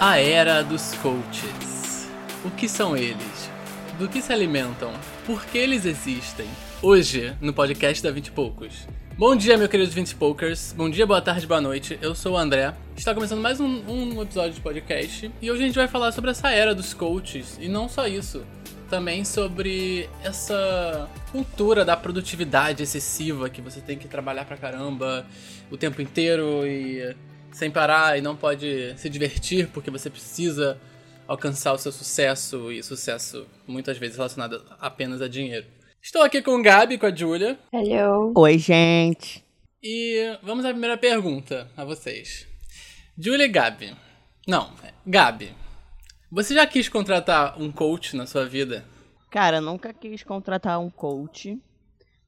A era dos coaches. O que são eles? Do que se alimentam? Por que eles existem? Hoje, no podcast da 20 e Poucos. Bom dia, meu querido 20 Pokers. Bom dia, boa tarde, boa noite. Eu sou o André. Está começando mais um, um episódio de podcast. E hoje a gente vai falar sobre essa era dos coaches. E não só isso. Também sobre essa cultura da produtividade excessiva que você tem que trabalhar pra caramba o tempo inteiro e sem parar e não pode se divertir porque você precisa alcançar o seu sucesso e sucesso muitas vezes relacionado apenas a dinheiro. Estou aqui com o Gabi, com a Julia. Hello. Oi, gente. E vamos à primeira pergunta a vocês. Julia e Gabi. Não, Gabi. Você já quis contratar um coach na sua vida? Cara, nunca quis contratar um coach,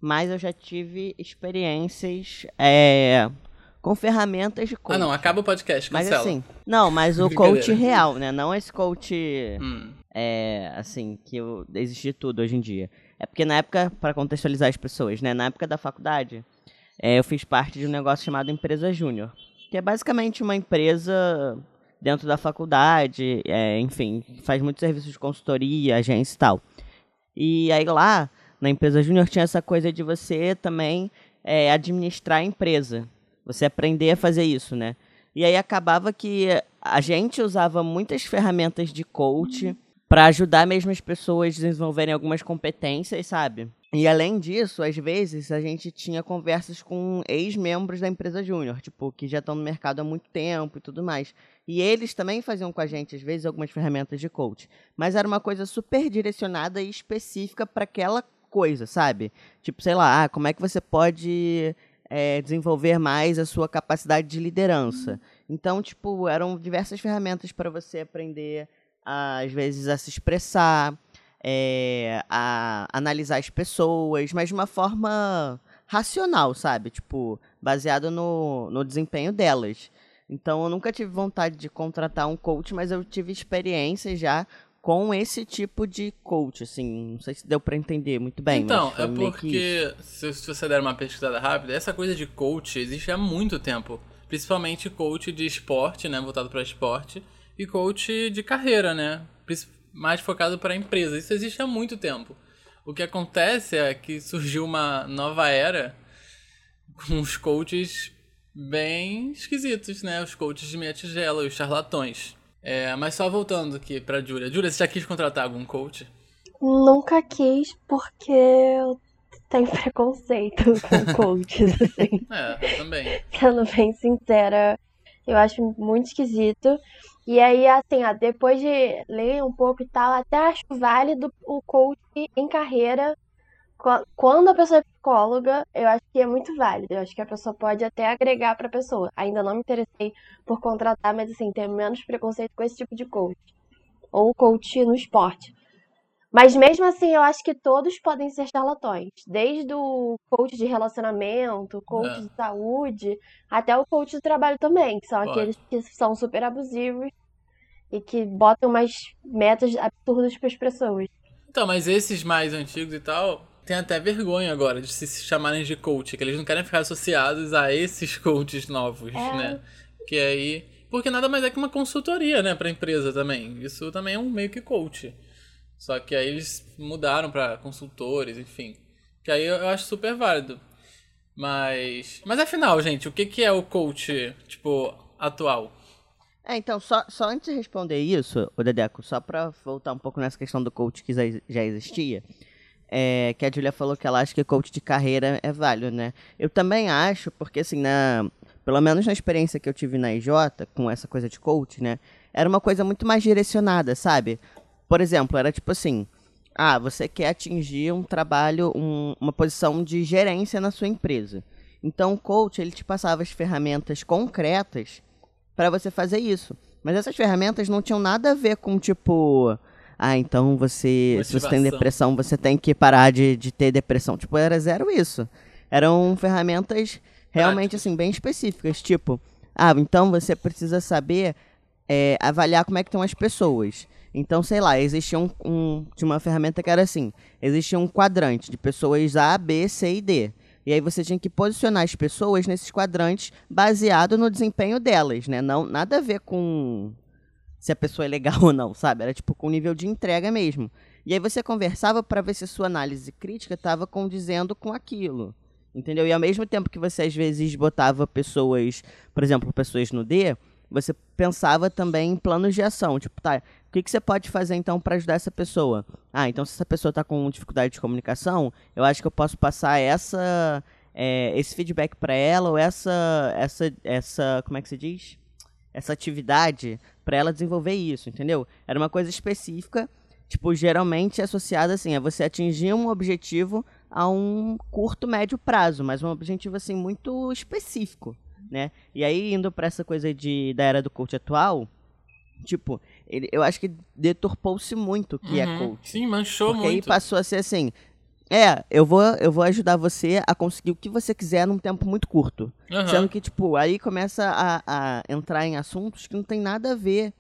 mas eu já tive experiências é, com ferramentas de coach. Ah, não, acaba o podcast, Mas cancela. assim, não, mas o coach real, né? Não esse coach, Hum, é, assim, que eu- existe tudo hoje em dia. É porque na época, para contextualizar as pessoas, né? Na época da faculdade, é, eu fiz parte de um negócio chamado Empresa Júnior, que é basicamente uma empresa dentro da faculdade, é, enfim, faz muitos serviços de consultoria, agência e tal. E aí lá, na empresa júnior, tinha essa coisa de você também é, administrar a empresa. Você aprender a fazer isso, né? E aí acabava que a gente usava muitas ferramentas de coach para ajudar mesmo as pessoas a desenvolverem algumas competências, sabe? E além disso, às vezes a gente tinha conversas com ex-membros da empresa júnior, tipo, que já estão no mercado há muito tempo e tudo mais. E eles também faziam com a gente, às vezes, algumas ferramentas de coach. Mas era uma coisa super direcionada e específica para aquela coisa, sabe? Tipo, sei lá, ah, como é que você pode é, desenvolver mais a sua capacidade de liderança. Então, tipo, eram diversas ferramentas para você aprender, a, às vezes, a se expressar, é, a analisar as pessoas, mas de uma forma racional, sabe? Tipo, baseado no, no desempenho delas. Então, eu nunca tive vontade de contratar um coach, mas eu tive experiência já com esse tipo de coach, assim. Não sei se deu pra entender muito bem. então, é porque, se, se você der uma pesquisada rápida, essa coisa de coach existe há muito tempo. Principalmente coach de esporte, né? Voltado para esporte. E coach de carreira, né? Mais focado para empresa. Isso existe há muito tempo. O que acontece é que surgiu uma nova era com os coaches bem esquisitos, né? Os coaches de meia tigela, os charlatões. É, mas só voltando aqui pra Júlia. Júlia, você já quis contratar algum coach? Nunca quis porque eu tenho preconceito com coaches, assim. É, eu também. Sendo bem sincera, eu acho muito esquisito. E aí, assim, ó, depois de ler um pouco e tal, até acho válido o coach em carreira. Qu- Quando a pessoa é psicóloga, eu acho que é muito válido. Eu acho que a pessoa pode até agregar pra pessoa. Ainda não me interessei por contratar, mas assim, tenho menos preconceito com esse tipo de coach. Ou coach no esporte. Mas mesmo assim, eu acho que todos podem ser charlatões. Desde o coach de relacionamento, coach É. de saúde, até o coach de trabalho também, que são Pode. aqueles que são super abusivos e que botam umas metas absurdas para as pessoas. Então, mas esses mais antigos e tal, tem até vergonha agora de se chamarem de coach, que eles não querem ficar associados a esses coaches novos, É. né? Que aí. Porque nada mais é que uma consultoria, né, pra empresa também. Isso também é um meio que coach. Só que aí eles mudaram pra consultores, enfim. Que aí eu acho super válido. Mas. Mas afinal, gente, o que, que é o coach, tipo, atual? É, então, só, só antes de responder isso, o Dedeco, só pra voltar um pouco nessa questão do coach que já existia, é, que a Julia falou que ela acha que coach de carreira é válido, né? Eu também acho, porque assim, na, pelo menos na experiência que eu tive na IJ, com essa coisa de coach, né? Era uma coisa muito mais direcionada, sabe? Por exemplo, era tipo assim, ah, você quer atingir um trabalho, um- uma posição de gerência na sua empresa. Então, o coach, ele te passava as ferramentas concretas para você fazer isso. Mas essas ferramentas não tinham nada a ver com, tipo, ah, então você, se você tem depressão, você tem que parar de, de ter depressão. Tipo, era zero isso. Eram ferramentas realmente, assim, bem específicas. Tipo, ah, então você precisa saber é, avaliar como é que estão as pessoas. Então, sei lá, existia um, um- tinha uma ferramenta que era assim, existia um quadrante de pessoas A, B, C e D. E aí você tinha que posicionar as pessoas nesses quadrantes baseado no desempenho delas, né? Não, nada a ver com se a pessoa é legal ou não, sabe? Era tipo com nível de entrega mesmo. E aí você conversava para ver se sua análise crítica estava condizendo com aquilo. Entendeu? E ao mesmo tempo que você às vezes botava pessoas, por exemplo, pessoas no D, você pensava também em planos de ação. Tipo, tá, o que, que você pode fazer então para ajudar essa pessoa? Ah, então se essa pessoa está com dificuldade de comunicação, eu acho que eu posso passar essa, é, esse feedback para ela ou essa, essa, essa, como é que se diz? Essa atividade para ela desenvolver isso, entendeu? Era uma coisa específica, tipo, geralmente associada assim, a você atingir um objetivo a um curto, médio prazo, mas um objetivo assim muito específico, né? E aí indo para essa coisa de da era do coach atual, tipo, ele, eu acho que deturpou-se muito o que é Uhum. é coach. Sim, manchou Porque aí muito. passou a ser assim, é, eu vou, eu vou ajudar você a conseguir o que você quiser num tempo muito curto. Aham. Sendo que, tipo, aí começa a, a entrar em assuntos que não tem nada a ver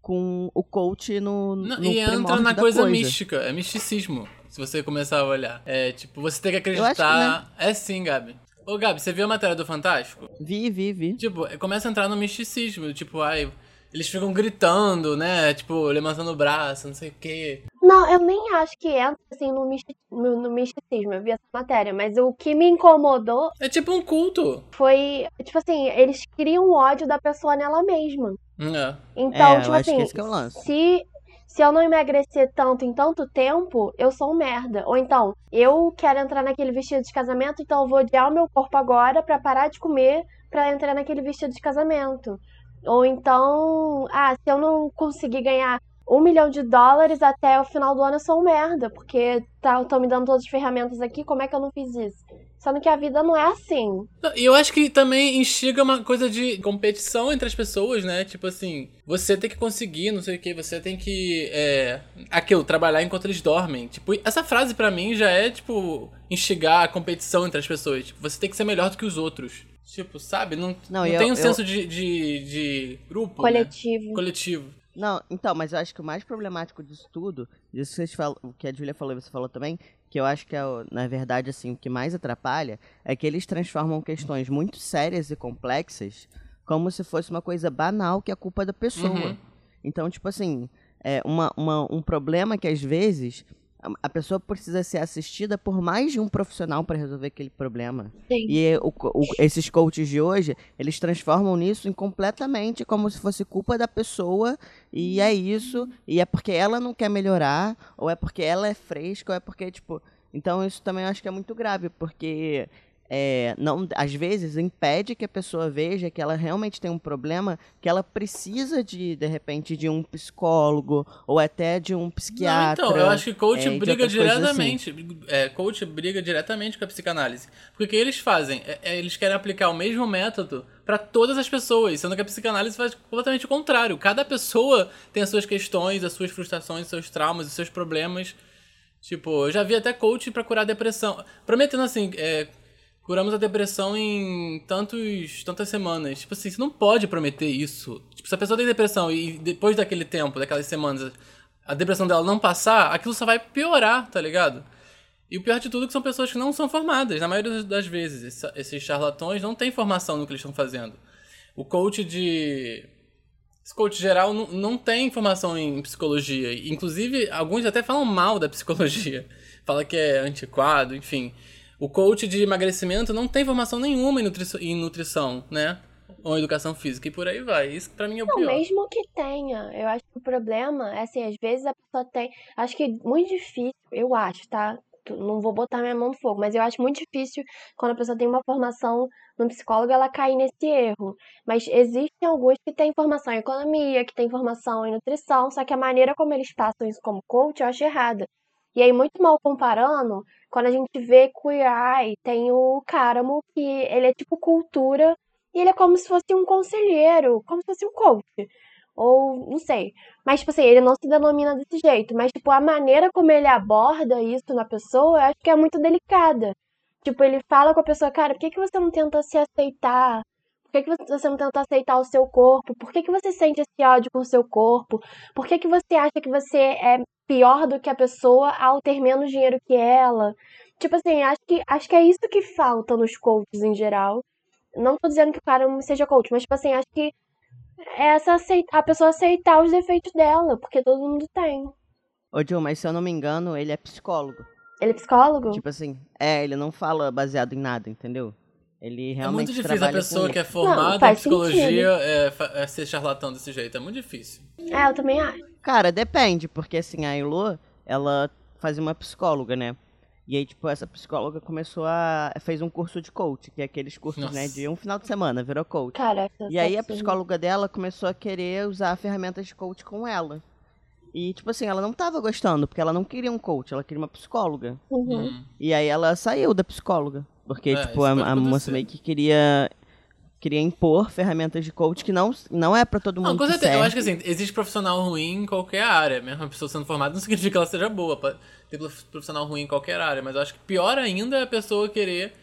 com o coach no, Não, no e entra na da coisa, mística, é misticismo. Se você começar a olhar. É tipo, você tem que Eu acho que, né? acreditar. É sim, Gabi. Ô, Gabi, você viu a matéria do Fantástico? Vi, vi, vi. Tipo, começa a entrar no misticismo. Tipo, ai. Eles ficam gritando, né? Tipo, levantando o braço, não sei o quê. Não, eu nem acho que entra assim no, misti- no- no misticismo. Eu vi essa matéria, mas o que me incomodou É tipo um culto. foi, tipo assim, eles criam ódio da pessoa nela mesma. É. Então, É, tipo assim, é o se se eu não emagrecer tanto em tanto tempo, eu sou um merda. Ou então, eu quero entrar naquele vestido de casamento, então eu vou odiar o meu corpo agora pra parar de comer pra entrar naquele vestido de casamento. Ou então, ah, se eu não conseguir ganhar um milhão de dólares até o final do ano, eu sou um merda, porque tá, estão me dando todas as ferramentas aqui, como é que eu não fiz isso? Sendo que a vida não é assim. E eu acho que também instiga uma coisa de competição entre as pessoas, né? Tipo assim, você tem que conseguir, não sei o que, você tem que. É, aquilo, trabalhar enquanto eles dormem. Tipo, essa frase pra mim já é, tipo, instigar a competição entre as pessoas. Tipo, você tem que ser melhor do que os outros. Tipo, sabe? Não, não, Não, eu- tem um eu- senso de, de, de grupo. né? Coletivo. Não, então, mas eu acho que o mais problemático disso tudo, disso que, vocês falam, o que a Julia falou e você falou também, que eu acho que é, na verdade, assim, o que mais atrapalha é que eles transformam questões muito sérias e complexas como se fosse uma coisa banal que é culpa da pessoa. Uhum. Então, tipo assim, é uma, uma- um problema que às vezes a- pessoa precisa ser assistida por mais de um profissional para resolver aquele problema. Sim. E é, o o- esses coaches de hoje, eles transformam nisso em completamente como se fosse culpa da pessoa, e é isso, e é porque ela não quer melhorar, ou é porque ela é fresca, ou é porque, tipo. Então isso também eu acho que é muito grave, porque é, não, às vezes impede que a pessoa veja que ela realmente tem um problema, que ela precisa de, de repente, de um psicólogo, ou até de um Não, psiquiatra. então, eu acho que coach é, briga assim. diretamente. É, coach briga diretamente com a psicanálise. Porque o que eles fazem? É- é, eles querem aplicar o mesmo método pra todas as pessoas, sendo que a psicanálise faz completamente o contrário. Cada pessoa tem as suas questões, as suas frustrações, os seus traumas, os seus problemas. Tipo, eu já vi até coach pra curar a depressão. Prometendo assim, é, curamos a depressão em tantos, tantas semanas. Tipo assim, você não pode prometer isso. Tipo, se a pessoa tem depressão e depois daquele tempo, daquelas semanas, a depressão dela não passar, aquilo só vai piorar, tá ligado? E o pior de tudo é que são pessoas que não são formadas, na maioria das- vezes. Esses charlatões não têm formação no que eles estão fazendo. O coach de. Esse coach geral não, não tem formação em psicologia. Inclusive, alguns até falam mal da psicologia. Fala que é antiquado, enfim. O coach de emagrecimento não tem formação nenhuma em, nutri- em nutrição, né? Ou educação física, e por aí vai. Isso pra mim é o Não, pior. mesmo que tenha, eu acho que o problema é assim, às vezes a pessoa tem. Acho que é muito difícil, eu acho, tá? Não vou botar minha mão no fogo, mas eu acho muito difícil quando a pessoa tem uma formação no psicólogo ela cair nesse erro. Mas existem alguns que têm formação em economia, que têm formação em nutrição, só que a maneira como eles passam isso como coach eu acho errada. E aí, muito mal comparando, quando a gente vê Queer Eye, tem o Cáramo, que ele é tipo cultura, e ele é como se fosse um conselheiro, como se fosse um coach. Ou, não sei. Mas, tipo assim, ele não se denomina desse jeito. Mas, tipo, a maneira como ele aborda isso na pessoa, eu acho que é muito delicada. Tipo, ele fala com a pessoa, cara, por que, que você não tenta se aceitar? Por que, que você não tenta aceitar o seu corpo? Por que, que você sente esse ódio com o seu corpo? Por que, que você acha que você é pior do que a pessoa ao ter menos dinheiro que ela? Tipo assim, acho que, acho que é isso que falta nos coaches em geral. Não tô dizendo que o cara não seja coach, mas, tipo assim, acho que É essa aceitar, a pessoa aceitar os defeitos dela, porque todo mundo tem. Ô, Gil, mas se eu não me engano, ele é psicólogo. Ele é psicólogo? Tipo assim, é, ele não fala baseado em nada, entendeu? Ele É realmente muito difícil a pessoa que é formada em faz psicologia é, é ser charlatão desse jeito. É muito difícil. É, eu também acho. Cara, depende, porque assim, a Elo, ela fazia uma psicóloga, né? E aí, tipo, essa psicóloga começou a. fez um curso de coach, que é aqueles cursos, Nossa. né, de um final de semana, virou coach. Cara, E aí a essa- psicóloga dela começou a querer usar ferramentas de coach com ela. E, tipo assim, ela não tava gostando, porque ela não queria um coach, ela queria uma psicóloga. Uhum. Hum. E aí ela saiu da psicóloga. Porque, É, tipo, a, a moça meio que queria. Queria impor ferramentas de coach que não, não é pra todo mundo. Não, com certeza. Eu acho que assim, existe profissional ruim em qualquer área. Mesmo a pessoa sendo formada não significa que ela seja boa. Ter profissional ruim em qualquer área. Mas eu acho que pior ainda é a pessoa querer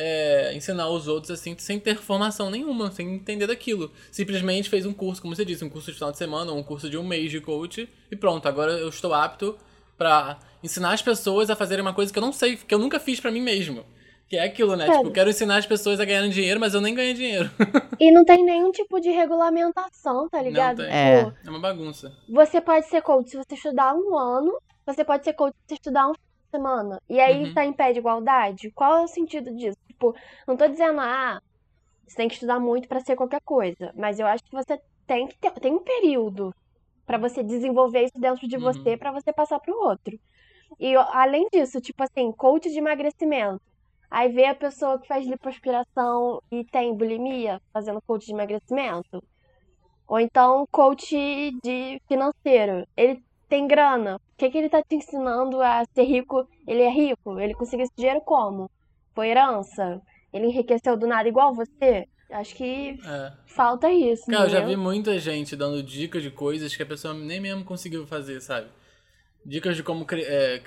é, ensinar os outros assim, sem ter formação nenhuma, sem entender daquilo. Simplesmente fez um curso, como você disse, um curso de final de semana, ou um curso de um mês de coach, e pronto, agora eu estou apto pra ensinar as pessoas a fazerem uma coisa que eu não sei, que eu nunca fiz pra mim mesmo. Que é aquilo, né? Cara. Tipo, eu quero ensinar as pessoas a ganharem dinheiro, mas eu nem ganhei dinheiro. E não tem nenhum tipo de regulamentação, tá ligado? tem. É. Tipo, É uma bagunça. você pode ser coach se você estudar um ano, você pode ser coach se você estudar um fim de semana. E aí Uhum. tá em pé de igualdade? Qual é o sentido disso? Tipo, não tô dizendo, ah, você tem que estudar muito pra ser qualquer coisa, mas eu acho que você tem que ter, tem um período pra você desenvolver isso dentro de Uhum. você pra você passar pro outro. E além disso, tipo assim, coach de emagrecimento. Aí vê a pessoa que faz lipoaspiração e tem bulimia fazendo coach de emagrecimento. Ou então coach de financeiro. Ele tem grana. O que, que ele tá te ensinando a ser rico? Ele é rico? Ele conseguiu esse dinheiro como? Foi herança? Ele enriqueceu do nada igual você? Acho que É. falta isso, Cara, eu já vi muita gente dando dicas de coisas que a pessoa nem mesmo conseguiu fazer, sabe? Dicas de como é,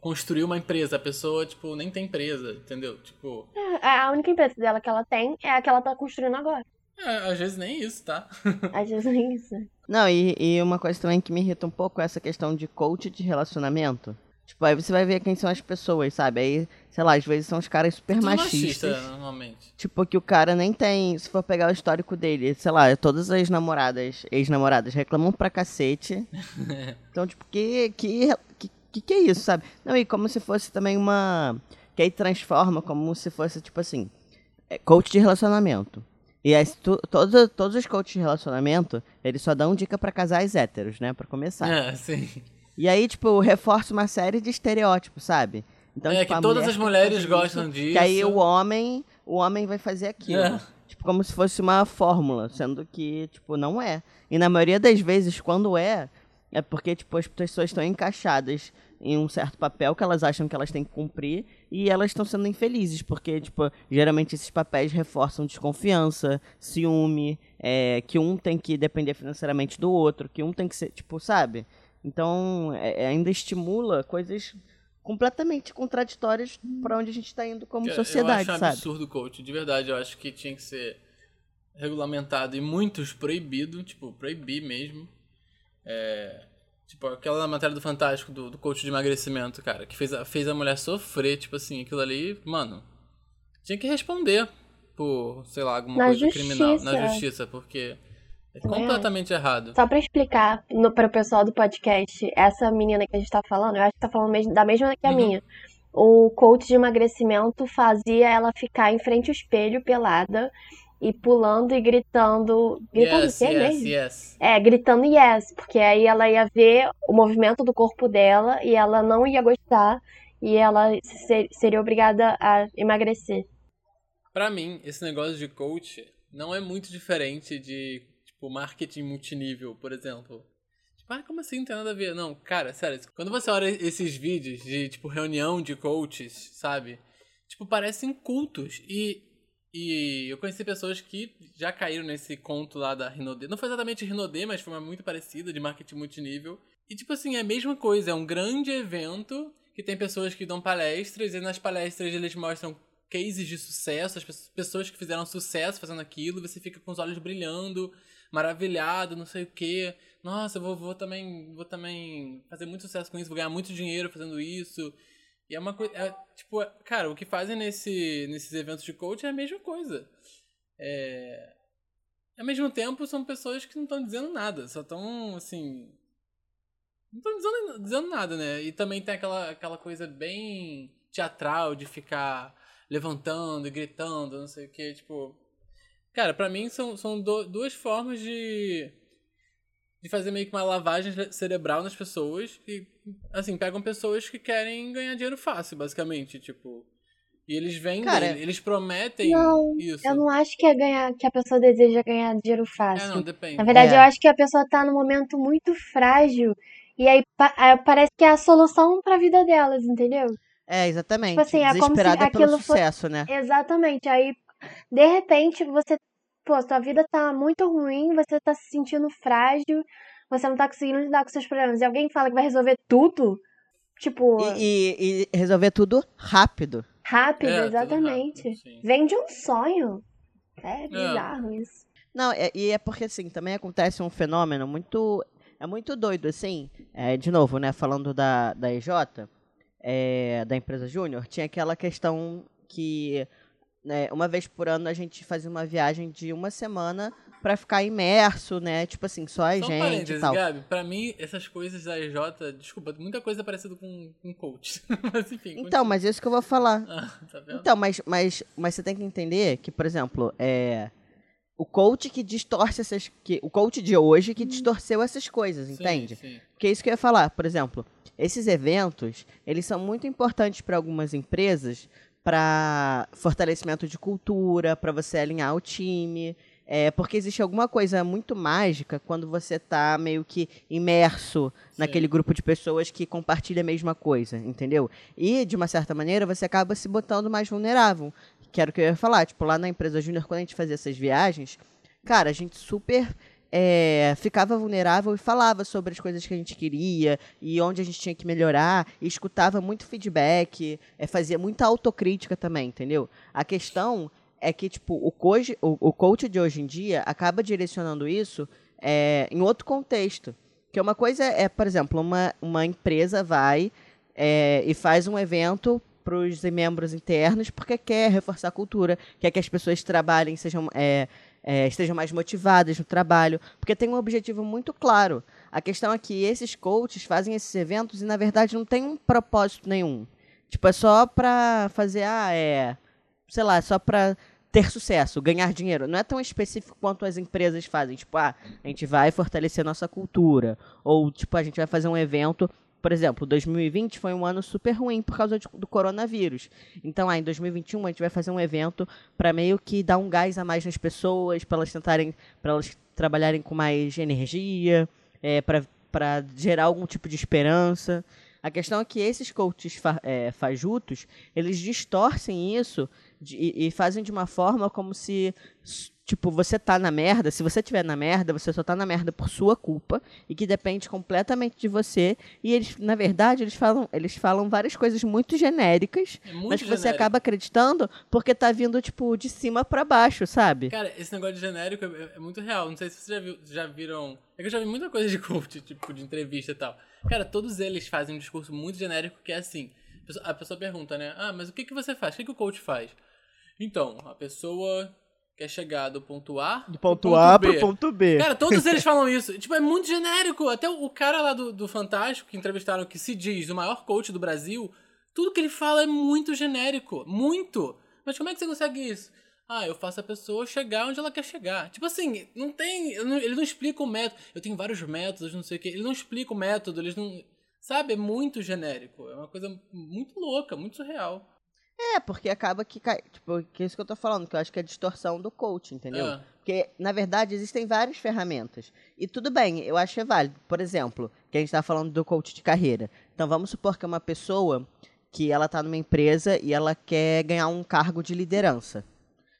construir uma empresa. A pessoa, tipo, nem tem empresa, entendeu? Tipo, É, A única empresa dela que ela tem é a que ela tá construindo agora. é, às vezes nem isso, tá? Às vezes é isso. Não, e, e uma coisa também que me irrita um pouco é essa questão de coach de relacionamento. Tipo, aí você vai ver quem são as pessoas, sabe? Aí, sei lá, às vezes são os caras super Tudo machistas. machista, normalmente. Tipo, que o cara nem tem. Se for pegar o histórico dele, sei lá, todas as namoradas, ex-namoradas reclamam pra cacete. Então, tipo, que, que, que, que é isso, sabe? Não, e como se fosse também uma. Que aí transforma como se fosse, tipo assim, é, coach de relacionamento. E aí, tu, todo, todos os coaches de relacionamento, eles só dão dica pra casais héteros, né? Pra começar. É, sim. E aí, tipo, reforça uma série de estereótipos, sabe? Então, É, tipo, que todas mulher as mulheres gostam isso, disso. Que aí o homem, o homem vai fazer aquilo. É. Tipo, como se fosse uma fórmula, sendo que, tipo, não é. E na maioria das vezes, quando é, é porque, tipo, as pessoas estão encaixadas em um certo papel que elas acham que elas têm que cumprir e elas estão sendo infelizes, porque, tipo, geralmente esses papéis reforçam desconfiança, ciúme, é, que um tem que depender financeiramente do outro, que um tem que ser, tipo, sabe? Então, é- é- ainda estimula coisas completamente contraditórias para onde a gente está indo como Eu- sociedade, eu acho sabe? absurdo, coach. De verdade, eu acho que tinha que ser regulamentado e muitos proibido, tipo, proibir mesmo. É, tipo, aquela matéria do Fantástico, do, do coach de emagrecimento, cara, que fez a, fez a mulher sofrer, tipo assim, aquilo ali, mano, tinha que responder por, sei lá, alguma Na coisa criminal. Na justiça. justiça, porque é completamente errado. Só pra explicar no, para o pessoal do podcast, essa menina que a gente tá falando, eu acho que tá falando mesmo- da mesma que a Uhum. minha. O coach de emagrecimento fazia ela ficar em frente ao espelho, pelada, e pulando e gritando. Gritando Yes, o quê yes, mesmo? yes. É, gritando yes, porque aí ela ia ver o movimento do corpo dela e ela não ia gostar e ela ser- seria obrigada a emagrecer. Pra mim, esse negócio de coach não é muito diferente de, tipo, marketing multinível, por exemplo. Tipo, ah, como assim? Não tem nada a ver. Não, cara, sério, quando você olha esses vídeos de, tipo, reunião de coaches, sabe? Tipo, parecem cultos. E, e eu conheci pessoas que já caíram nesse conto lá da Rinodê. Não foi exatamente Rinodê, mas foi uma muito parecida, de marketing multinível. E, tipo assim, é a mesma coisa. É um grande evento que tem pessoas que dão palestras e nas palestras eles mostram cases de sucesso, as pe- pessoas que fizeram sucesso fazendo aquilo, você fica com os olhos brilhando, maravilhado, não sei o quê. Nossa, eu vou, vou também vou também fazer muito sucesso com isso, vou ganhar muito dinheiro fazendo isso. E é uma coisa, é, tipo, cara, o que fazem nesse, nesses eventos de coach é a mesma coisa. É, ao mesmo tempo são pessoas que não estão dizendo nada, só estão assim. Não estão dizendo, dizendo nada, né? E também tem aquela, aquela coisa bem teatral de ficar levantando e gritando, não sei o que, tipo. Cara, pra mim são, são do, duas formas de. De fazer meio que uma lavagem cerebral nas pessoas e, assim, pegam pessoas que querem ganhar dinheiro fácil, basicamente, tipo. E eles vendem, Cara, eles prometem não, isso. Eu não acho que é ganhar, que a pessoa deseja ganhar dinheiro fácil. É, não, depende. Na verdade, é. eu acho que a pessoa tá num momento muito frágil e aí parece que é a solução pra vida delas, entendeu? É, exatamente. Tipo assim, é como se Desesperada pelo aquilo sucesso, foi... né? Exatamente. Aí, de repente, você. Pô, sua vida tá muito ruim, você tá se sentindo frágil, você não tá conseguindo lidar com seus problemas. E alguém fala que vai resolver tudo, tipo. E, e- e resolver tudo rápido. Rápido, É, tudo exatamente. rápido. Vem de um sonho. É bizarro isso. Não, é- e é porque, assim, também acontece um fenômeno muito. É muito doido, assim. É, de novo, né? Falando da, da EJ, é, da empresa Júnior, tinha aquela questão que né, uma vez por ano a gente fazia uma viagem de uma semana pra ficar imerso, né? Tipo assim, só a Só um gente e tal. Gabi, pra mim, essas coisas da EJ, desculpa, muita coisa parecida com, com coach. mas enfim. Então, continua. mas isso que eu vou falar. Ah, tá vendo? Então, mas, mas, mas você tem que entender que, por exemplo, é, o coach que distorce essas. Que, o coach de hoje que distorceu essas coisas, Sim, entende? sim. Porque é isso que eu ia falar. Por exemplo, esses eventos, eles são muito importantes para algumas empresas para fortalecimento de cultura, para você alinhar o time. É, porque existe alguma coisa muito mágica quando você está meio que imerso naquele grupo de pessoas que compartilha a mesma coisa, entendeu? E, de uma certa maneira, você acaba se botando mais vulnerável. Que era o que eu ia falar. Tipo, lá na empresa Júnior, quando a gente fazia essas viagens, cara, a gente super é, ficava vulnerável e falava sobre as coisas que a gente queria e onde a gente tinha que melhorar, e escutava muito feedback, é, fazia muita autocrítica também, entendeu? A questão é que, tipo, o coach, o, o coach de hoje em dia acaba direcionando isso é, em outro contexto. Que uma coisa é, por exemplo, uma, uma empresa vai é, e faz um evento para os membros internos porque quer reforçar a cultura, quer que as pessoas trabalhem, sejam, é, é, estejam mais motivadas no trabalho, porque tem um objetivo muito claro. A questão é que esses coaches fazem esses eventos e, na verdade, não tem um propósito nenhum. Tipo, é só para fazer, ah, é, sei lá, só para ter sucesso, ganhar dinheiro. Não é tão específico quanto as empresas fazem. Tipo, ah, a gente vai fortalecer nossa cultura. Ou, tipo, a gente vai fazer um evento. Por exemplo, 2020 foi um ano super ruim por causa de- do coronavírus. Então, ah, em 2021 a gente vai fazer um evento para meio que dar um gás a mais nas pessoas, para elas tentarem, para elas trabalharem com mais energia, é, para gerar algum tipo de esperança. A questão é que esses coaches fa é, fajutos, eles distorcem isso de- e, e fazem de uma forma como se, tipo, você tá na merda, se você tiver na merda, você só tá na merda por sua culpa e que depende completamente de você. E eles, na verdade, eles falam, eles falam várias coisas muito genéricas, É muito mas que você genérico. acaba acreditando porque tá vindo, tipo, de cima pra baixo, sabe? Cara, esse negócio de genérico é, é muito real. Não sei se vocês já, viu- já viram. É que eu já vi muita coisa de coach, tipo, de entrevista e tal. Cara, todos eles fazem um discurso muito genérico que é assim. a pessoa- A pessoa pergunta, né? Ah, mas o que, que você faz? O que, que o coach faz? Então, a pessoa quer chegar do ponto A Do pro ponto A B. pro ponto B. Cara, todos eles falam isso. Tipo, é muito genérico. Até o cara lá do, do Fantástico, que entrevistaram, que se diz o maior coach do Brasil, tudo que ele fala é muito genérico. Muito. Mas como é que você consegue isso? Ah, eu faço a pessoa chegar onde ela quer chegar. Tipo assim, não tem. Ele não explica o método. Eu tenho vários métodos, não sei o quê. Ele não explica o método, eles não. Sabe? É muito genérico. É uma coisa muito louca, muito surreal. É, porque acaba que cai. Tipo, que é isso que eu tô falando, que eu acho que é a distorção do coach, entendeu? É. Porque, na verdade, existem várias ferramentas. E tudo bem, eu acho que é válido. Por exemplo, que a gente tá falando do coach de carreira. Então vamos supor que é uma pessoa que ela tá numa empresa e ela quer ganhar um cargo de liderança.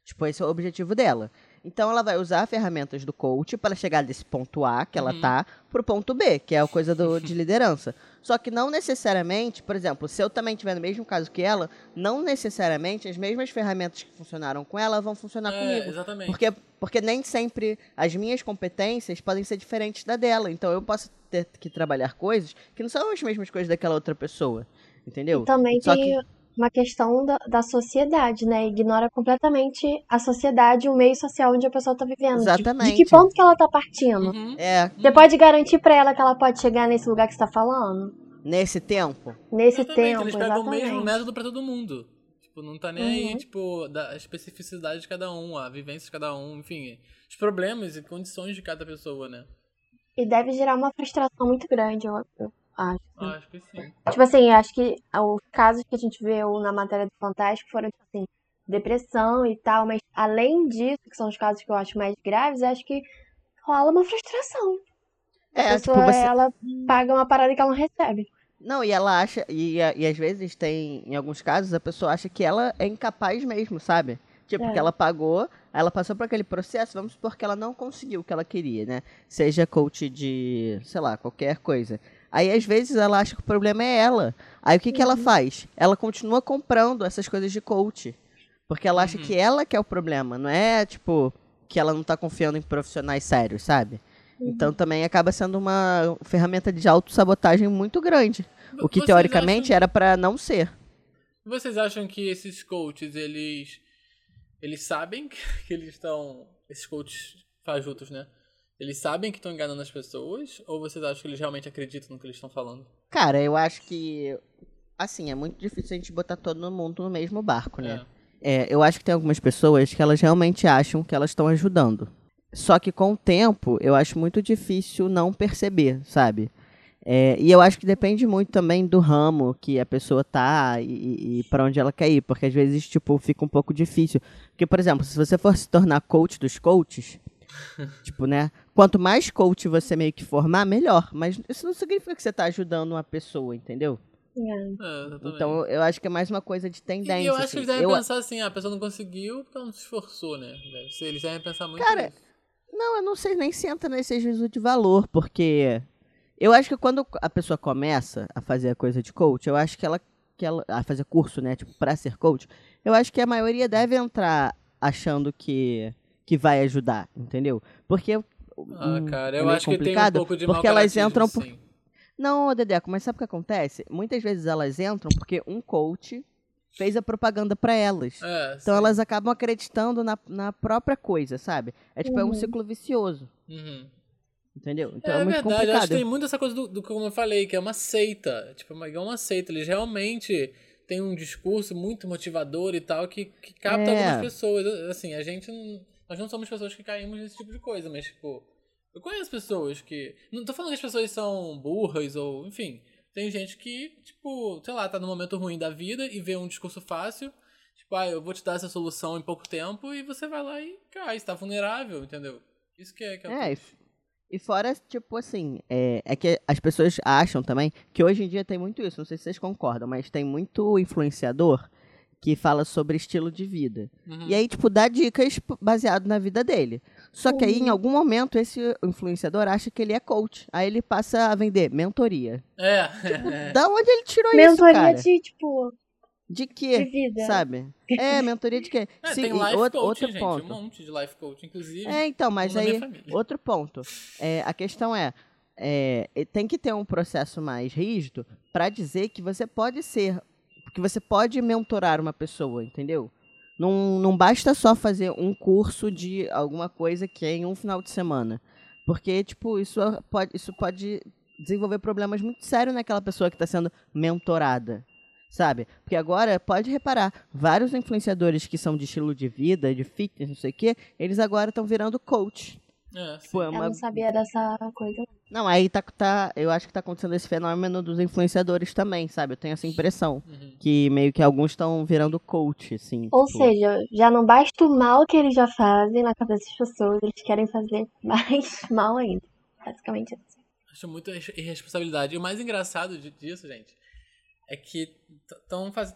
Tipo, esse é o objetivo dela. Então ela vai usar ferramentas do coach para chegar desse ponto A, que ela Uhum. tá, pro ponto B, que é a coisa do, de liderança. Só que não necessariamente, por exemplo, se eu também tiver no mesmo caso que ela, não necessariamente as mesmas ferramentas que funcionaram com ela vão funcionar É, comigo. exatamente. Porque, porque nem sempre as minhas competências podem ser diferentes da dela. Então eu posso ter que trabalhar coisas que não são as mesmas coisas daquela outra pessoa. Entendeu? E também Só tem, uma questão da, da sociedade, né? Ignora completamente a sociedade, o meio social onde a pessoa tá vivendo. De- Exatamente. De, que ponto que ela tá partindo? Uhum. É, Você pode garantir pra ela que ela pode chegar nesse lugar que você tá falando? nesse tempo. Nesse Exatamente, tempo, eles pegam o mesmo exatamente. método pra todo mundo. Tipo, não tá nem aí, Uhum. tipo, da especificidade de cada um, a vivência de cada um, enfim, os problemas e condições de cada pessoa, né? E deve gerar uma frustração muito grande, eu, acho. Acho que sim. Tipo assim, eu acho que os casos que a gente viu na matéria do Fantástico foram, tipo assim, depressão e tal, mas além disso, que são os casos que eu acho mais graves, acho que rola uma frustração. A É, tipo, pessoa, você. ela paga uma parada que ela não recebe. Não, e ela acha, e, a- e às vezes tem, em alguns casos, a pessoa acha que ela é incapaz mesmo, sabe? Tipo, É. que ela pagou, ela passou por aquele processo, vamos supor que ela não conseguiu o que ela queria, né? Seja coach de, sei lá, qualquer coisa. Aí, às vezes, ela acha que o problema é ela. Aí, o que, que ela faz? Ela continua comprando essas coisas de coach. Porque ela acha Uhum. que ela que é o problema, não é, tipo, que ela não tá confiando em profissionais sérios, sabe? Então, também acaba sendo uma ferramenta de autossabotagem muito grande. O que Vocês teoricamente acham- era pra não ser. Vocês acham que esses coaches, eles. Eles sabem que eles estão. Esses coaches fajutos, né? Eles sabem que estão enganando as pessoas? Ou vocês acham que eles realmente acreditam no que eles estão falando? Cara, eu acho que. Assim, é muito difícil a gente botar todo mundo no mesmo barco, né? É, eu acho que tem algumas pessoas que elas realmente acham que elas estão ajudando. Só que com o tempo, eu acho muito difícil não perceber, sabe? É, e eu acho que depende muito também do ramo que a pessoa tá e, e para onde ela quer ir, porque às vezes, tipo, fica um pouco difícil. Porque, por exemplo, se você for se tornar coach dos coaches, tipo, né? Quanto mais coach você meio que formar, melhor. Mas isso não significa que você tá ajudando uma pessoa, entendeu? É. É. Então, eu acho que é mais uma coisa de tendência. E eu acho assim. que eles devem Eu- pensar assim, ah, a pessoa não conseguiu porque ela não se esforçou, né? Eles devem pensar muito Cara, nisso. Não, eu não sei nem se entra nesse juízo de valor, porque eu acho que quando a pessoa começa a fazer a coisa de coach, eu acho que ela, que ela a fazer curso, né, tipo, pra ser coach, eu acho que a maioria deve entrar achando que que vai ajudar, entendeu? Porque Ah, hum, cara, é eu meio acho que tem um complicado, pouco de porque elas entram por sim. Não, Dedeco, mas sabe o que acontece? Muitas vezes elas entram porque um coach fez a propaganda pra elas. É, Então sim. elas acabam acreditando na, na própria coisa, sabe? É tipo, é um Uhum. ciclo vicioso, Uhum. entendeu? Então É, é, muito verdade, eu acho complicado. que tem muito essa coisa do, do como eu falei, que é uma seita. Tipo, uma- é uma seita. Eles realmente têm um discurso muito motivador e tal, que, que capta É. algumas pessoas. Assim, a gente. não- Nós não somos pessoas que caímos nesse tipo de coisa, mas, tipo, eu conheço pessoas que. Não tô falando que as pessoas são burras ou. Enfim. Tem gente que, tipo, sei lá, tá num momento ruim da vida e vê um discurso fácil. Tipo, ah, eu vou te dar essa solução em pouco tempo e você vai lá e cai, está vulnerável, entendeu? Isso que é, que é o É, e e fora, tipo assim, é, é que as pessoas acham também que hoje em dia tem muito isso, não sei se vocês concordam, mas tem muito influenciador que fala sobre estilo de vida. Uhum. E aí, tipo, dá dicas baseado na vida dele. Só que aí, em algum momento, esse influenciador acha que ele é coach. Aí ele passa a vender mentoria. É. Da onde ele tirou isso, Mentoria cara? de, tipo, De de quê? vida. Sabe? É, mentoria de quê? É, Sim, tem life outro, coach, outro gente, ponto. um monte de life coach, inclusive. É, então, mas aí, outro ponto. É, a questão é, é, tem que ter um processo mais rígido para dizer que você pode ser, que você pode mentorar uma pessoa, entendeu? Não, não basta só fazer um curso de alguma coisa que é em um final de semana. Porque, tipo, isso pode, isso pode desenvolver problemas muito sérios naquela pessoa que está sendo mentorada. Sabe? Porque agora, pode reparar, vários influenciadores que são de estilo de vida, de fitness, não sei o quê, eles agora estão virando coach. É. Tipo, é Eu uma... não sabia dessa coisa. Não, aí tá, tá. Eu acho que tá acontecendo esse fenômeno dos influenciadores também, sabe? Eu tenho essa impressão. Uhum. Que meio que alguns estão virando coach, assim. Ou tipo, seja, já não basta o mal que eles já fazem na cabeça das pessoas, eles querem fazer mais mal ainda. Basicamente isso. Acho muita irre- irresponsabilidade. E o mais engraçado de- disso, gente, é que estão tá,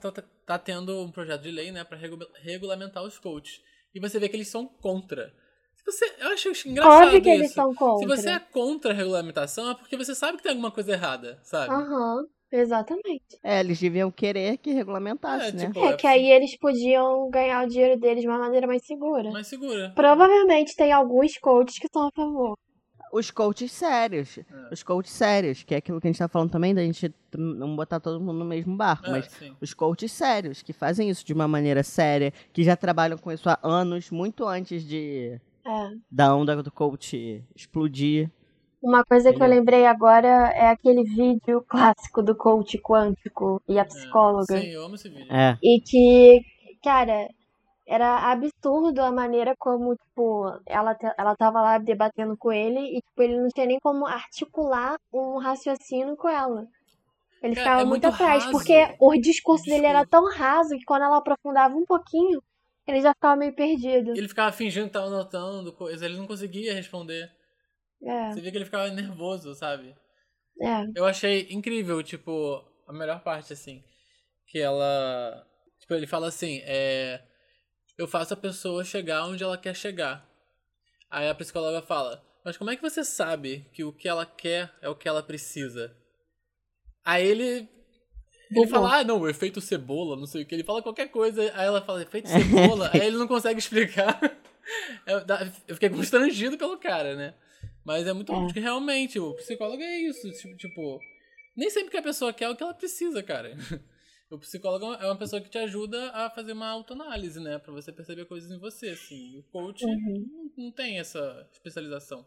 tá tendo um projeto de lei, né, pra regu- regulamentar os coaches. E você vê que eles são contra. Se você, eu acho engraçado Óbvio que isso. eles são Se contra. você é contra a regulamentação, é porque você sabe que tem alguma coisa errada, sabe? Aham, exatamente. É, eles deviam querer que regulamentasse, É, né? tipo, É que aí eles podiam ganhar o dinheiro deles de uma maneira mais segura. Mais segura. Provavelmente tem alguns coaches que são a favor. Os coaches sérios. É. Os coaches sérios, que é aquilo que a gente tá falando também, da gente não botar todo mundo no mesmo barco, É, mas sim. os coaches sérios, que fazem isso de uma maneira séria, que já trabalham com isso há anos, muito antes de É. da onda do coach explodir. Uma coisa que eu lembrei agora é aquele vídeo clássico do coach quântico e a psicóloga. É. Sim, eu amo esse vídeo. É. E que, cara, era absurdo a maneira como, tipo, ela, ela tava lá debatendo com ele e, tipo, ele não tinha nem como articular um raciocínio com ela. Ele Cara, ficava é muito muito atrás, raso porque o discurso o dele era tão raso que quando ela aprofundava um pouquinho, ele já ficava meio perdido. Ele ficava fingindo que tava anotando coisas, ele não conseguia responder. É, Você via que ele ficava nervoso, sabe? é. Eu achei incrível, tipo, a melhor parte, assim. Que ela. Tipo, ele fala assim: é. Eu faço a pessoa chegar onde ela quer chegar. Aí a psicóloga fala: Mas como é que você sabe que o que ela quer é o que ela precisa? Aí ele. Ele fala, ah, não, o efeito cebola, não sei o que. Ele fala qualquer coisa, aí ela fala, efeito cebola, aí ele não consegue explicar. Eu, fiquei constrangido pelo cara, né? Mas é muito É. bom, porque realmente, o psicólogo é isso, tipo, tipo, nem sempre que a pessoa quer é o que ela precisa, cara. O psicólogo é uma pessoa que te ajuda a fazer uma autoanálise, né? Pra você perceber coisas em você, assim. O coach Uhum. não, não tem essa especialização.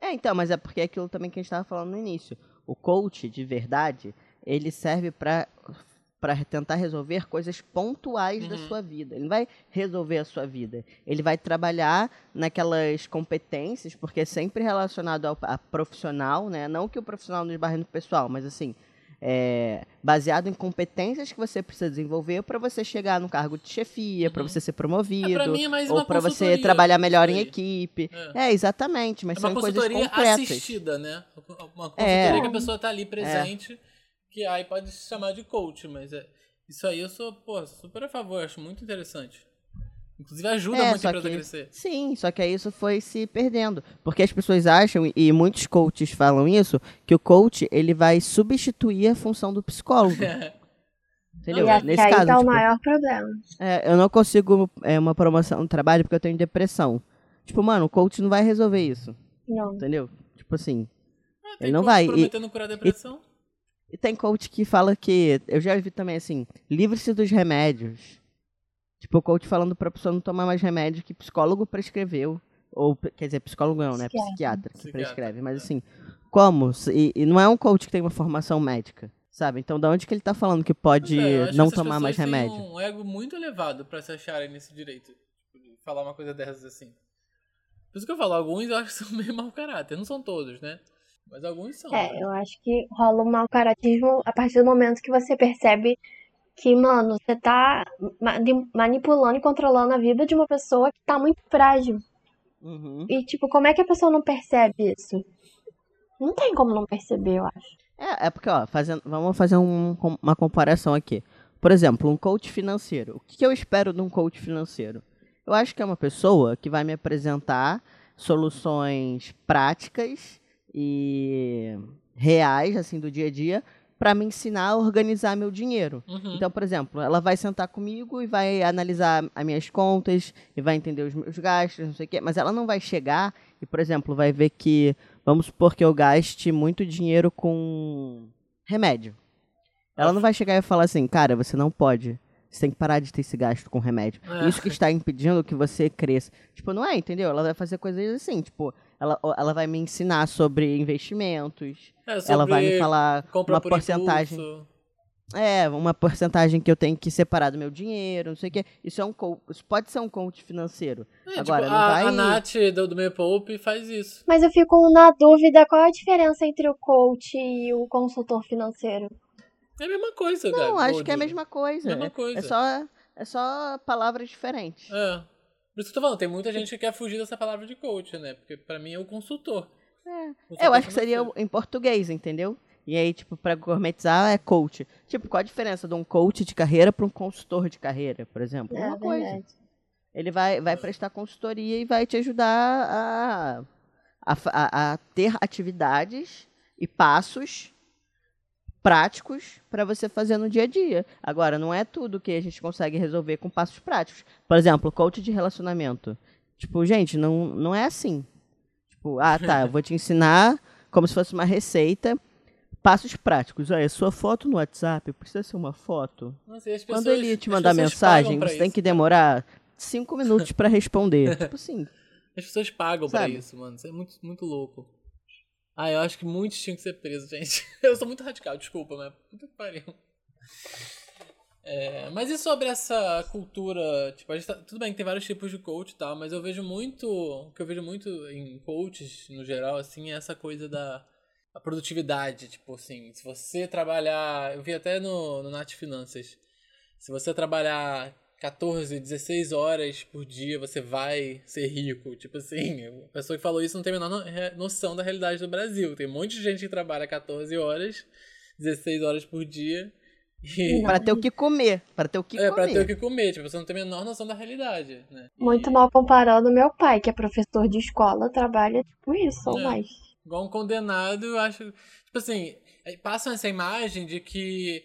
É, então, mas é porque é aquilo também que a gente estava falando no início. O coach, de verdade, ele serve para para tentar resolver coisas pontuais da Uhum. sua vida. Ele não vai resolver a sua vida. Ele vai trabalhar naquelas competências, porque é sempre relacionado ao a profissional, né? Não que o profissional nos barre no pessoal, mas assim, é, baseado em competências que você precisa desenvolver para você chegar no cargo de chefia, para Uhum. você ser É, promovido, pra mim é mais ou uma para você consultoria, trabalhar melhor em equipe. É. É, exatamente, mas É uma são coisas consultoria concretas. assistida, né? Uma consultoria É. que a pessoa tá ali presente, que aí pode se chamar de coach, mas é, isso aí eu sou, pô, super a favor, acho muito interessante. Inclusive ajuda É, muito a empresa a que- crescer. Sim, só que aí isso foi se perdendo. Porque as pessoas acham, e- e muitos coaches falam isso, que o coach ele vai substituir a função do psicólogo. Entendeu? E Nesse aí caso, tá o tipo, maior problema. é, eu não consigo é, uma promoção no trabalho porque eu tenho depressão. Tipo, mano, o coach não vai resolver isso. Não. Entendeu? Tipo assim. Tem Ele não coach vai, e- prometendo curar a depressão. E tem coach que fala que. Eu já vi também assim: livre-se dos remédios. Tipo, o coach falando pra pessoa não tomar mais remédio que psicólogo prescreveu. Ou, quer dizer, psicólogo não, né? Psiquiatra. Psiquiatra que Psiquiatra, prescreve. Mas assim, como? E, e não é um coach que tem uma formação médica. Sabe? Então, da onde que ele tá falando que pode é, não que tomar mais pessoas têm remédio? um ego muito elevado pra se acharem nesse direito. Tipo, de falar uma coisa dessas assim. Por isso que eu falo, alguns eu acho que são meio mau caráter. Não são todos, né? Mas alguns são. É, né? eu acho que rola um mau caratismo a partir do momento que você percebe que, mano, você tá mani- manipulando e controlando a vida de uma pessoa que tá muito frágil. Uhum. E, tipo, como é que a pessoa não percebe isso? Não tem como não perceber, eu acho. É, é porque, ó, fazendo, vamos fazer um- uma comparação aqui. Por exemplo, um coach financeiro. O que que eu espero de um coach financeiro? Eu acho que é uma pessoa que vai me apresentar soluções práticas e reais, assim, do dia a dia, para me ensinar a organizar meu dinheiro. Uhum. Então, por exemplo, ela vai sentar comigo e vai analisar as minhas contas e vai entender os meus gastos, não sei o quê, mas ela não vai chegar e, por exemplo, vai ver que, vamos supor que eu gaste muito dinheiro com remédio. Ela não vai chegar e falar assim, cara, você não pode. Você tem que parar de ter esse gasto com remédio. É. Isso que está impedindo que você cresça. Tipo, não é, entendeu? Ela vai fazer coisas assim, tipo, ela, ela vai me ensinar sobre investimentos. É, ela vai me sobre falar compra uma por porcentagem. impulso. É, uma porcentagem que eu tenho que separar do meu dinheiro, não sei o quê. Isso é um isso pode ser um coach financeiro. É, Agora, tipo, não a, vai. a Nath do, do Meio Poupe faz isso. Mas eu fico na dúvida qual é a diferença entre o coach e o consultor financeiro. É a mesma coisa. Não, acho que é a mesma coisa. Mesma É- coisa. É só, é só palavras diferentes. É. Por isso que eu tô falando, tem muita gente que quer fugir dessa palavra de coach, né? Porque pra mim é o consultor. Consultor Eu acho que seria em português, entendeu? E aí, tipo, pra gourmetizar é coach. Tipo, qual a diferença de um coach de carreira para um consultor de carreira, por exemplo? É uma coisa. verdade. Ele vai, vai prestar consultoria e vai te ajudar a, a, a ter atividades e passos práticos para você fazer no dia a dia. Agora, não é tudo que a gente consegue resolver com passos práticos. Por exemplo, coach de relacionamento. Tipo, gente, não, não é assim. Tipo, ah, tá, eu vou te ensinar como se fosse uma receita. Passos práticos. Olha, sua foto no WhatsApp precisa ser uma foto. Nossa, e as Quando pessoas- ele te mandar pessoas mensagem, você tem isso. que demorar cinco minutos pra responder. tipo assim. As pessoas pagam Sabe? isso, mano. Isso é muito, muito louco. Ah, eu acho que muitos tinham que ser presos, gente. Eu sou muito radical, desculpa, mas puta que pariu. É, mas e sobre essa cultura? Tipo, tá- tudo bem que tem vários tipos de coach e tal, mas eu vejo muito. O que eu vejo muito em coaches, no geral, assim, é essa coisa da produtividade. Tipo assim, se você trabalhar. Eu vi até no, no Nath Finanças. Se você trabalhar 14, 16 horas por dia, você vai ser rico. Tipo assim, a pessoa que falou isso não tem a menor noção da realidade do Brasil. Tem um monte de gente que trabalha 14 horas, 16 horas por dia. E, Pra ter o que comer. Pra ter o que é, comer. pra ter o que comer. Tipo, você não tem a menor noção da realidade, né? Muito mal comparando meu pai, que é professor de escola, trabalha tipo isso ou É. mais. Igual um condenado, eu acho. Tipo assim, passam essa imagem de que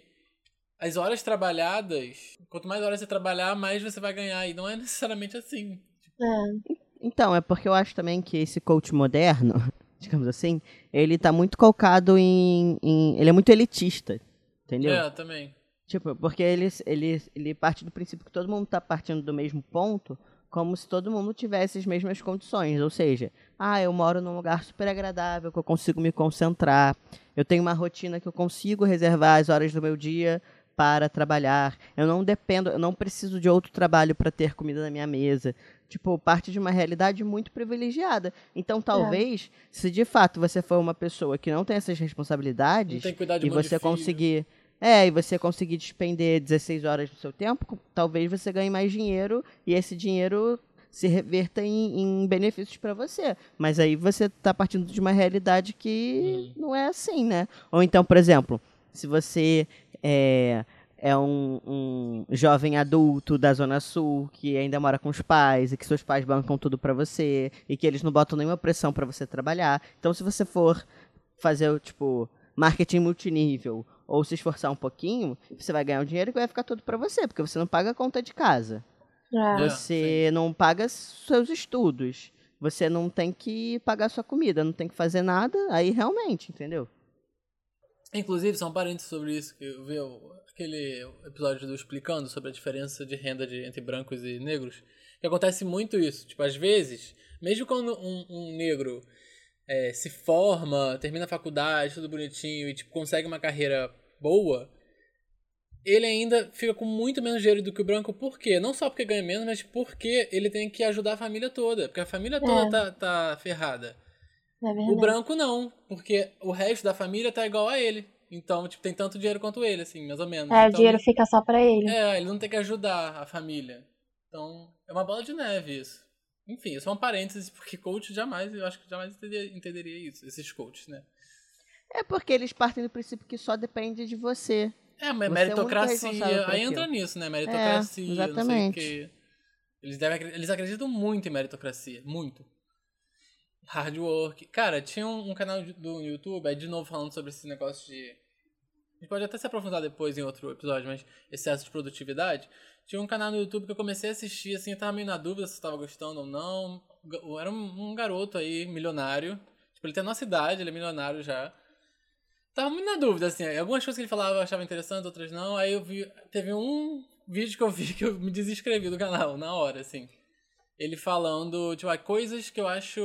as horas trabalhadas, quanto mais horas você trabalhar, mais você vai ganhar. E não é necessariamente assim. É. Então, é porque eu acho também que esse coach moderno, digamos assim, ele tá muito calcado em. em- ele é muito elitista. Entendeu? É, também. Tipo, porque ele, ele, ele parte do princípio que todo mundo tá partindo do mesmo ponto, como se todo mundo tivesse as mesmas condições. Ou seja, ah, eu moro num lugar super agradável, que eu consigo me concentrar, eu tenho uma rotina que eu consigo reservar as horas do meu dia para trabalhar. Eu não dependo, eu não preciso de outro trabalho para ter comida na minha mesa. Tipo, parte de uma realidade muito privilegiada. Então, talvez, se de fato você for uma pessoa que não tem essas responsabilidades tem que cuidar de e você conseguir é, e você conseguir despender 16 horas do seu tempo, talvez você ganhe mais dinheiro e esse dinheiro se reverta em, em benefícios para você. Mas aí você tá partindo de uma realidade que Hum. não é assim, né? Ou então, por exemplo, se você é, é um, um jovem adulto da Zona Sul que ainda mora com os pais e que seus pais bancam tudo para você e que eles não botam nenhuma pressão para você trabalhar. Então, se você for fazer, o tipo, marketing multinível ou se esforçar um pouquinho, você vai ganhar um dinheiro que vai ficar tudo para você, porque você não paga a conta de casa. É. É, Você não paga seus estudos. Você não tem que pagar sua comida, não tem que fazer nada, aí realmente, entendeu? Inclusive, são parênteses sobre isso, que eu vi o- aquele episódio do Explicando sobre a diferença de renda de- entre brancos e negros, que acontece muito isso. Tipo, às vezes, mesmo quando um, um negro é, se forma, termina a faculdade, tudo bonitinho, e tipo, consegue uma carreira boa, ele ainda fica com muito menos dinheiro do que o branco. Por quê? Não só porque ganha menos, mas porque ele tem que ajudar a família toda. Porque a família toda É. tá, tá ferrada. É O branco não, porque o resto da família tá igual a ele. Então, tipo, tem tanto dinheiro quanto ele, assim, mais ou menos. É, o então, dinheiro fica só pra ele. É, ele não tem que ajudar a família. Então, é uma bola de neve isso. Enfim, isso é um parênteses, porque coach jamais, eu acho que jamais entenderia, entenderia isso, esses coaches, né? É porque eles partem do princípio que só depende de você. É, mas Você é o único meritocracia, por aí aquilo. entra nisso, né? Meritocracia, não sei o exatamente. quê. Eles, devem, eles acreditam muito em meritocracia, muito. Hard work. Cara, tinha um, um canal do YouTube, aí de novo falando sobre esse negócio de. A gente pode até se aprofundar depois em outro episódio, mas excesso de produtividade. Tinha um canal no YouTube que eu comecei a assistir, assim, eu tava meio na dúvida se eu tava gostando ou não. Era um, um garoto aí, milionário. Tipo, ele tem a nossa idade, ele é milionário já. Tava muito na dúvida, assim. Algumas coisas que ele falava eu achava interessante, outras não. Aí eu vi. Teve um vídeo que eu vi que eu me desinscrevi do canal, na hora, assim. Ele falando, tipo, ah, coisas que eu acho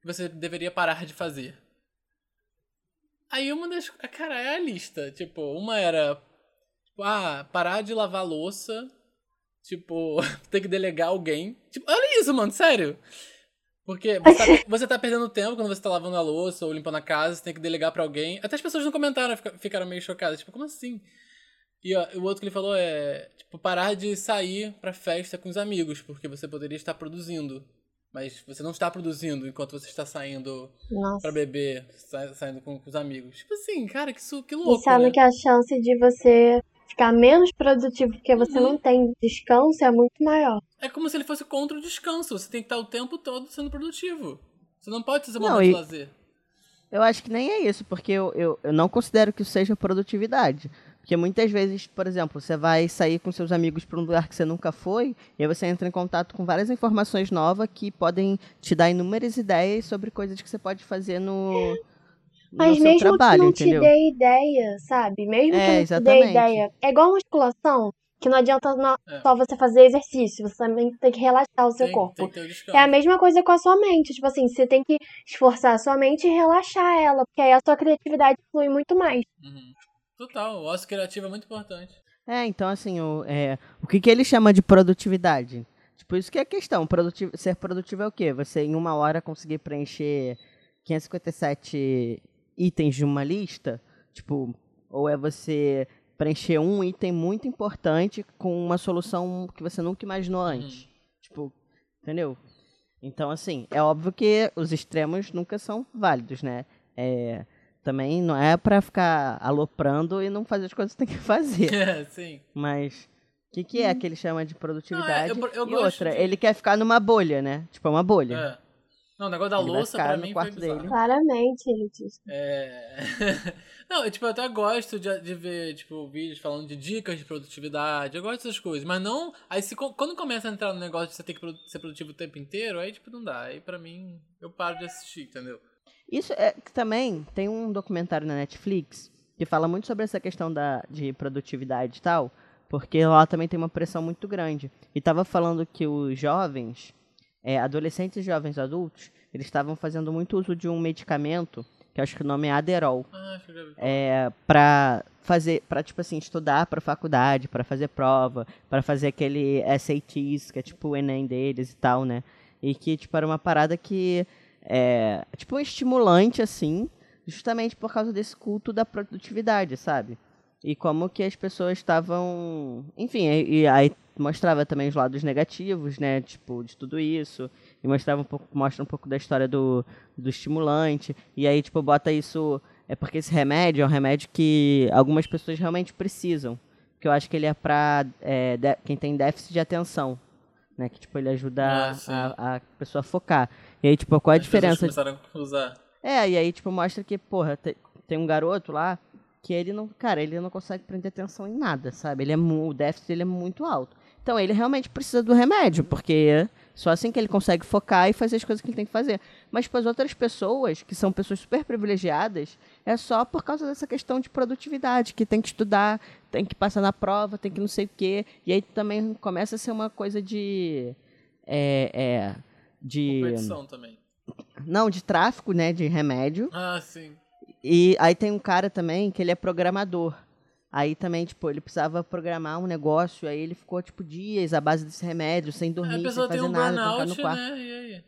que você deveria parar de fazer. Aí uma das. ah, Cara, é a lista. Tipo, uma era. Tipo, ah, parar de lavar louça. Tipo, ter que delegar alguém. Tipo, olha isso, mano, sério. Porque você tá, você tá perdendo tempo quando você tá lavando a louça ou limpando a casa, você tem que delegar pra alguém. Até as pessoas não comentaram, fica- ficaram meio chocadas. Tipo, como assim? E ó, o outro que ele falou é, tipo, parar de sair pra festa com os amigos, porque você poderia estar produzindo. Mas você não está produzindo enquanto você está saindo Nossa. pra beber, sa- saindo com, com os amigos. Tipo assim, cara, que, su- que louco, Pensando né? que a chance de você ficar menos produtivo porque você Uhum. não tem descanso é muito maior. É como se ele fosse contra o descanso. Você tem que estar o tempo todo sendo produtivo. Você não pode Não, momento e- de lazer. Eu acho que nem é isso, porque eu, eu, eu não considero que isso seja produtividade. Porque muitas vezes, por exemplo, você vai sair com seus amigos para um lugar que você nunca foi, e aí você entra em contato com várias informações novas que podem te dar inúmeras ideias sobre coisas que você pode fazer no, Mas no mesmo seu trabalho, que não entendeu? te dê ideia, sabe? Mesmo É, que não te dê exatamente. ideia. É igual uma musculação, que não adianta não- É. só você fazer exercício, você também tem que relaxar o seu Tem, corpo. tem. É a mesma coisa com a sua mente. Tipo assim, você tem que esforçar a sua mente e relaxar ela, porque aí a sua criatividade flui muito mais. Uhum. Total, o ócio criativo é muito importante. É, então assim, o, é, o que, que ele chama de produtividade? Tipo, isso que é a questão. Produtivo, ser produtivo é o quê? Você em uma hora conseguir preencher 557 itens de uma lista? Tipo, ou é você preencher um item muito importante com uma solução que você nunca imaginou antes? Tipo, entendeu? Então, assim, é óbvio que os extremos nunca são válidos, né? É, também não é pra ficar aloprando e não fazer as coisas que tem que fazer. É, sim. Mas o que, que é que ele chama de produtividade? Não, é, eu- eu e gosto outra, de- ele quer ficar numa bolha, né? Tipo, é uma bolha. É. Não, o negócio da Ele louça ficar pra no mim foi quarto bizarro. dele. Claramente, ele diz. É... Não, eu, tipo, eu até gosto de, de ver, tipo, vídeos falando de dicas de produtividade. Eu gosto dessas coisas. Mas não. Aí se, quando começa a entrar no negócio de você ter que ser produtivo o tempo inteiro, aí, tipo, não dá. Aí pra mim, eu paro de assistir, entendeu? Isso é que também tem um documentário na Netflix que fala muito sobre essa questão da, de produtividade e tal, porque lá também tem uma pressão muito grande. E tava falando que os jovens, é, adolescentes e jovens adultos, eles estavam fazendo muito uso de um medicamento, que eu acho que o nome é Aderol. Ah, é, para fazer, para tipo assim, estudar para faculdade, para fazer prova, para fazer aquele SATs, que é tipo o ENEM deles e tal, né? E que tipo era uma parada que é tipo um estimulante assim, justamente por causa desse culto da produtividade, sabe? E como que as pessoas estavam, enfim, e, e aí mostrava também os lados negativos, né, tipo, de tudo isso, e mostrava um pouco, mostra um pouco da história do, do estimulante, e aí, tipo, bota isso, é porque esse remédio é um remédio que algumas pessoas realmente precisam, que eu acho que ele é pra é, de- quem tem déficit de atenção, né, que, tipo, ele ajuda Ah, a, a pessoa a focar. E aí, tipo, qual a As diferença começaram a usar. é, e aí, tipo, mostra que, porra, te- tem um garoto lá que ele não, cara, ele não consegue prender atenção em nada, sabe? Ele é o déficit dele é muito alto. Então, ele realmente precisa do remédio, porque só assim que ele consegue focar e fazer as coisas que ele tem que fazer. Mas para as outras pessoas, que são pessoas super privilegiadas, é só por causa dessa questão de produtividade, que tem que estudar, tem que passar na prova, tem que não sei o quê. E aí também começa a ser uma coisa de é, é, de Competição também. não, de tráfico, né, de remédio. Ah, sim. E aí tem um cara também que ele é programador. Aí também, tipo, ele precisava programar um negócio, aí ele ficou, tipo, dias à base desse remédio, sem a dormir, pessoa sem tem fazer um nada, burnout, no quarto. né? E aí?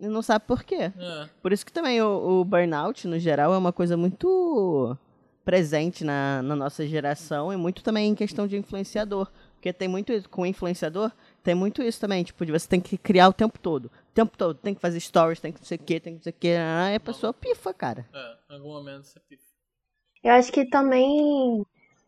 E não sabe por quê. É. Por isso que também o, o burnout, no geral, é uma coisa muito presente na, na nossa geração e muito também em questão de influenciador. Porque tem muito isso, com influenciador, tem muito isso também, tipo, de você tem que criar o tempo todo. O tempo todo, tem que fazer stories, tem que não sei o que, tem que não sei o que, e a pessoa pifa, cara. É, em algum momento você pifa. Eu acho que também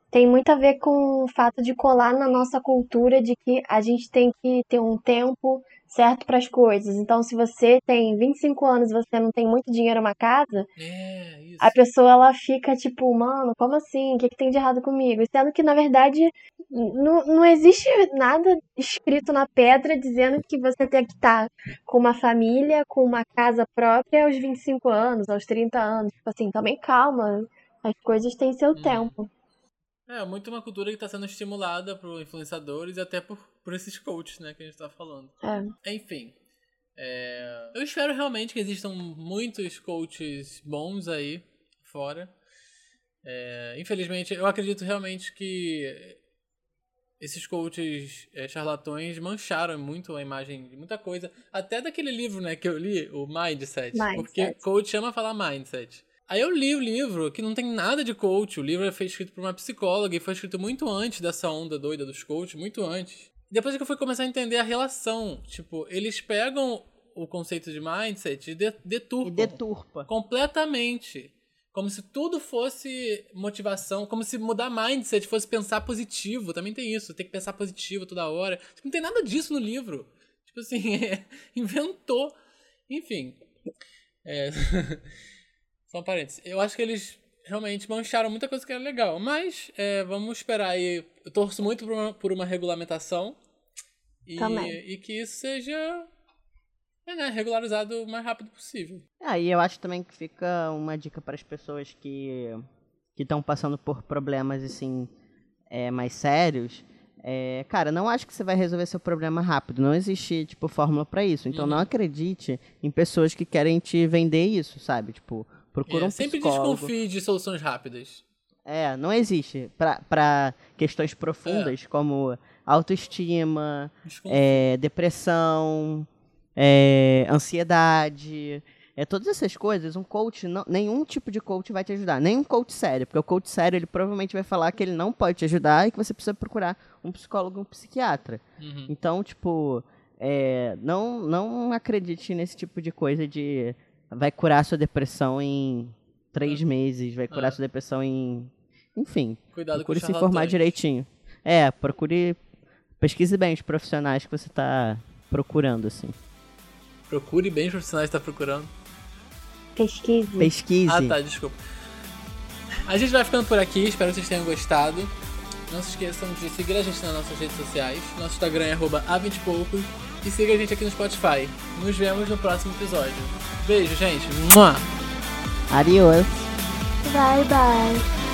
tem muito a ver com o fato de colar na nossa cultura de que a gente tem que ter um tempo certo para as coisas. Então, se você tem 25 anos e você não tem muito dinheiro uma casa, É, a pessoa ela fica tipo, mano, como assim? O que, que tem de errado comigo? Sendo que, na verdade, não, não existe nada escrito na pedra dizendo que você tem que estar com uma família, com uma casa própria aos 25 anos, aos 30 anos. Tipo assim, também calma. As coisas têm seu Uhum. tempo. É, muito uma cultura que está sendo estimulada por influenciadores e até por, por esses coaches, né, que a gente tá falando. É. Enfim. é, eu espero realmente que existam muitos coaches bons aí fora. É, infelizmente, eu acredito realmente que esses coaches é, charlatões mancharam muito a imagem de muita coisa. Até daquele livro né, que eu li, o Mindset. Mindset. Porque coach ama falar mindset. Aí eu li o livro, que não tem nada de coach. O livro foi escrito por uma psicóloga e foi escrito muito antes dessa onda doida dos coaches, muito antes. Depois que eu fui começar a entender a relação, tipo, eles pegam o conceito de mindset e de- deturpam E deturpa. completamente. Como se tudo fosse motivação, como se mudar mindset fosse pensar positivo. Também tem isso, tem que pensar positivo toda hora. Tipo, Não tem nada disso no livro. Tipo assim, inventou. Enfim. É... Só um parênteses. Eu acho que eles realmente mancharam muita coisa que era legal. Mas é, vamos esperar aí. Eu torço muito por uma, por uma regulamentação. E, e que isso seja né, regularizado o mais rápido possível. Ah, e eu acho também que fica uma dica para as pessoas que que estão passando por problemas assim é, mais sérios. É, cara, não acho que você vai resolver seu problema rápido. Não existe tipo fórmula para isso. Então não acredite em pessoas que querem te vender isso, sabe? Tipo, procura É, um sempre psicólogo. desconfie de soluções rápidas. É, não existe. Pra questões profundas como autoestima, é, depressão, é, ansiedade, é, todas essas coisas, um coach, não- nenhum tipo de coach vai te ajudar. Nem um coach sério, porque o coach sério ele provavelmente vai falar que ele não pode te ajudar e que você precisa procurar um psicólogo, um psiquiatra. Uhum. Então, tipo, é, não, não acredite nesse tipo de coisa de vai curar sua depressão em três meses, vai curar É. sua depressão em. Enfim, Cuidado procure com se informar direitinho. É, procure. Pesquise bem os profissionais que você tá procurando, assim. Procure bem os profissionais que está procurando. Pesquise. Pesquise. Ah, tá, desculpa. A gente vai ficando por aqui, espero que vocês tenham gostado. Não se esqueçam de seguir a gente nas nossas redes sociais. Nosso Instagram é arroba a20poucos. E siga a gente aqui no Spotify. Nos vemos no próximo episódio. Beijo, gente. Mua! Adiós. Bye, bye.